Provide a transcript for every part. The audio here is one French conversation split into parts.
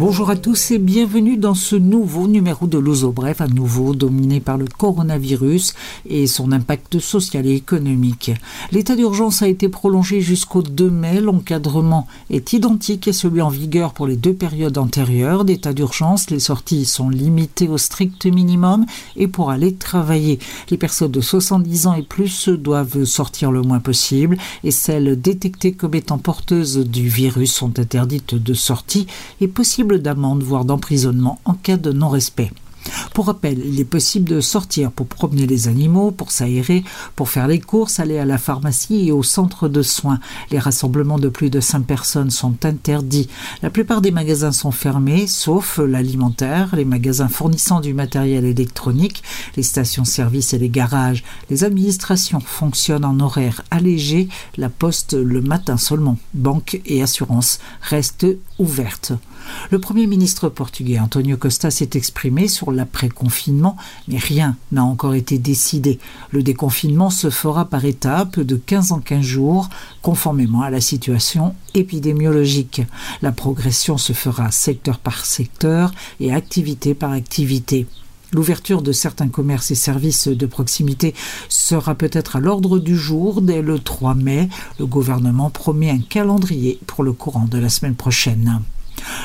Bonjour à tous et bienvenue dans ce nouveau numéro de l'Ozo Bref, à nouveau dominé par le coronavirus et son impact social et économique. L'état d'urgence a été prolongé jusqu'au 2 mai. L'encadrement est identique à celui en vigueur pour les deux périodes antérieures d'état d'urgence. Les sorties sont limitées au strict minimum et pour aller travailler. Les personnes de 70 ans et plus doivent sortir le moins possible et celles détectées comme étant porteuses du virus sont interdites de sortie et possible d'amende, voire d'emprisonnement en cas de non-respect. Pour rappel, il est possible de sortir pour promener les animaux, pour s'aérer, pour faire les courses, aller à la pharmacie et au centre de soins. Les rassemblements de plus de 5 personnes sont interdits. La plupart des magasins sont fermés, sauf l'alimentaire, les magasins fournissant du matériel électronique, les stations-service et les garages. Les administrations fonctionnent en horaire allégé, la poste le matin seulement. Banque et assurance restent ouvertes. Le Premier ministre portugais Antonio Costa s'est exprimé sur l'après-confinement, mais rien n'a encore été décidé. Le déconfinement se fera par étapes de 15 en 15 jours, conformément à la situation épidémiologique. La progression se fera secteur par secteur et activité par activité. L'ouverture de certains commerces et services de proximité sera peut-être à l'ordre du jour dès le 3 mai. Le gouvernement promet un calendrier pour le courant de la semaine prochaine.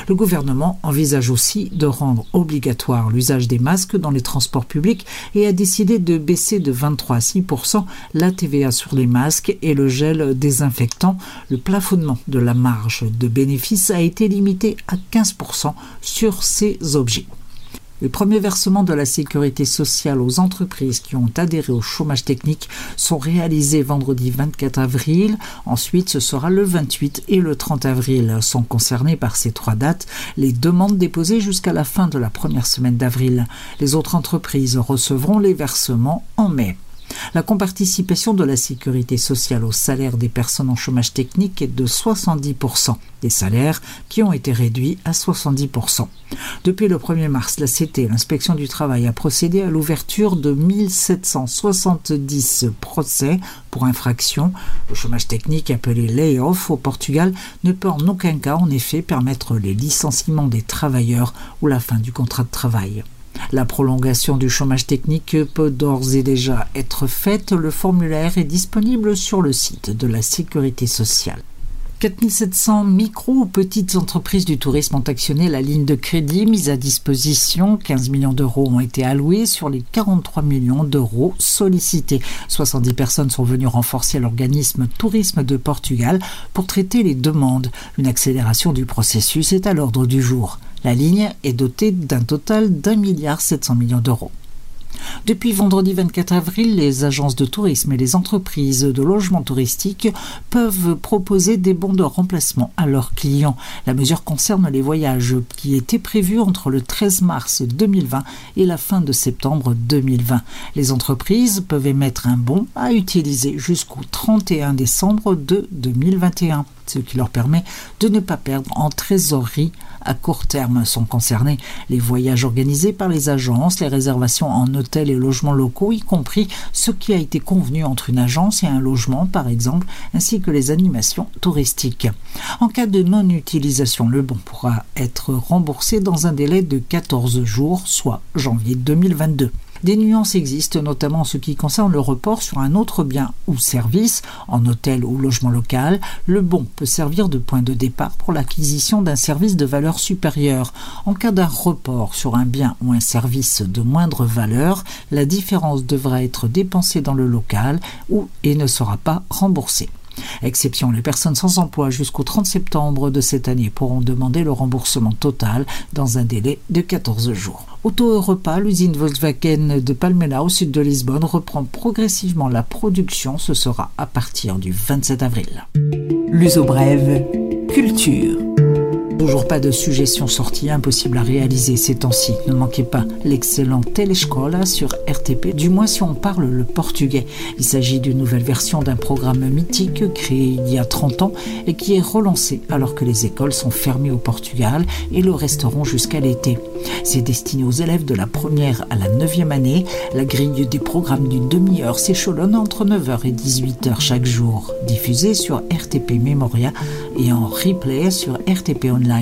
Le gouvernement envisage aussi de rendre obligatoire l'usage des masques dans les transports publics et a décidé de baisser de 23 à 6 la TVA sur les masques et le gel désinfectant. Le plafonnement de la marge de bénéfice a été limité à 15% sur ces objets. Les premiers versements de la sécurité sociale aux entreprises qui ont adhéré au chômage technique sont réalisés vendredi 24 avril. Ensuite, ce sera le 28 et le 30 avril. Sont concernés par ces trois dates les demandes déposées jusqu'à la fin de la première semaine d'avril. Les autres entreprises recevront les versements en mai. La comparticipation de la sécurité sociale au salaire des personnes en chômage technique est de 70%, des salaires qui ont été réduits à 70%. Depuis le 1er mars, la CT, l'inspection du travail, a procédé à l'ouverture de 1770 procès pour infraction. Le chômage technique appelé lay-off au Portugal ne peut en aucun cas en effet permettre les licenciements des travailleurs ou la fin du contrat de travail. La prolongation du chômage technique peut d'ores et déjà être faite. Le formulaire est disponible sur le site de la Sécurité sociale. 4700 micro ou petites entreprises du tourisme ont actionné la ligne de crédit mise à disposition. 15 millions d'euros ont été alloués sur les 43 millions d'euros sollicités. 70 personnes sont venues renforcer l'organisme Tourisme de Portugal pour traiter les demandes. Une accélération du processus est à l'ordre du jour. La ligne est dotée d'un total d'un milliard 700 millions d'euros. Depuis vendredi 24 avril, les agences de tourisme et les entreprises de logement touristique peuvent proposer des bons de remplacement à leurs clients. La mesure concerne les voyages qui étaient prévus entre le 13 mars 2020 et la fin de septembre 2020. Les entreprises peuvent émettre un bon à utiliser jusqu'au 31 décembre de 2021 ce qui leur permet de ne pas perdre en trésorerie à court terme. Sont concernés les voyages organisés par les agences, les réservations en hôtels et logements locaux, y compris ce qui a été convenu entre une agence et un logement, par exemple, ainsi que les animations touristiques. En cas de non-utilisation, le bon pourra être remboursé dans un délai de 14 jours, soit janvier 2022. Des nuances existent, notamment en ce qui concerne le report sur un autre bien ou service, en hôtel ou logement local. Le bon peut servir de point de départ pour l'acquisition d'un service de valeur supérieure. En cas d'un report sur un bien ou un service de moindre valeur, la différence devra être dépensée dans le local ou et ne sera pas remboursée. Exception, les personnes sans emploi jusqu'au 30 septembre de cette année pourront demander le remboursement total dans un délai de 14 jours. Auto Europa, l'usine Volkswagen de Palmela au sud de Lisbonne reprend progressivement la production. Ce sera à partir du 27 avril. L'uso brève, culture. Toujours pas de suggestions sorties impossibles à réaliser ces temps-ci. Ne manquez pas l'excellent Telescola sur RTP, du moins si on parle le portugais. Il s'agit d'une nouvelle version d'un programme mythique créé il y a 30 ans et qui est relancé alors que les écoles sont fermées au Portugal et le resteront jusqu'à l'été. C'est destiné aux élèves de la première à la neuvième année. La grille des programmes d'une demi-heure s'échelonne entre 9h et 18h chaque jour, diffusé sur RTP Memoria et en replay sur RTP Online.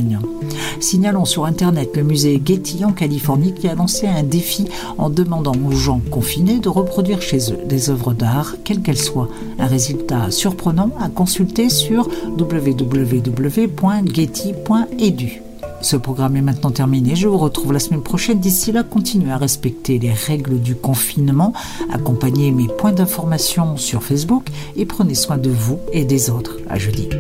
Signalons sur Internet le musée Getty en Californie qui a lancé un défi en demandant aux gens confinés de reproduire chez eux des œuvres d'art, quelles qu'elles soient. Un résultat surprenant à consulter sur www.getty.edu. Ce programme est maintenant terminé. Je vous retrouve la semaine prochaine. D'ici là, continuez à respecter les règles du confinement, accompagnez mes points d'information sur Facebook et prenez soin de vous et des autres. À jeudi.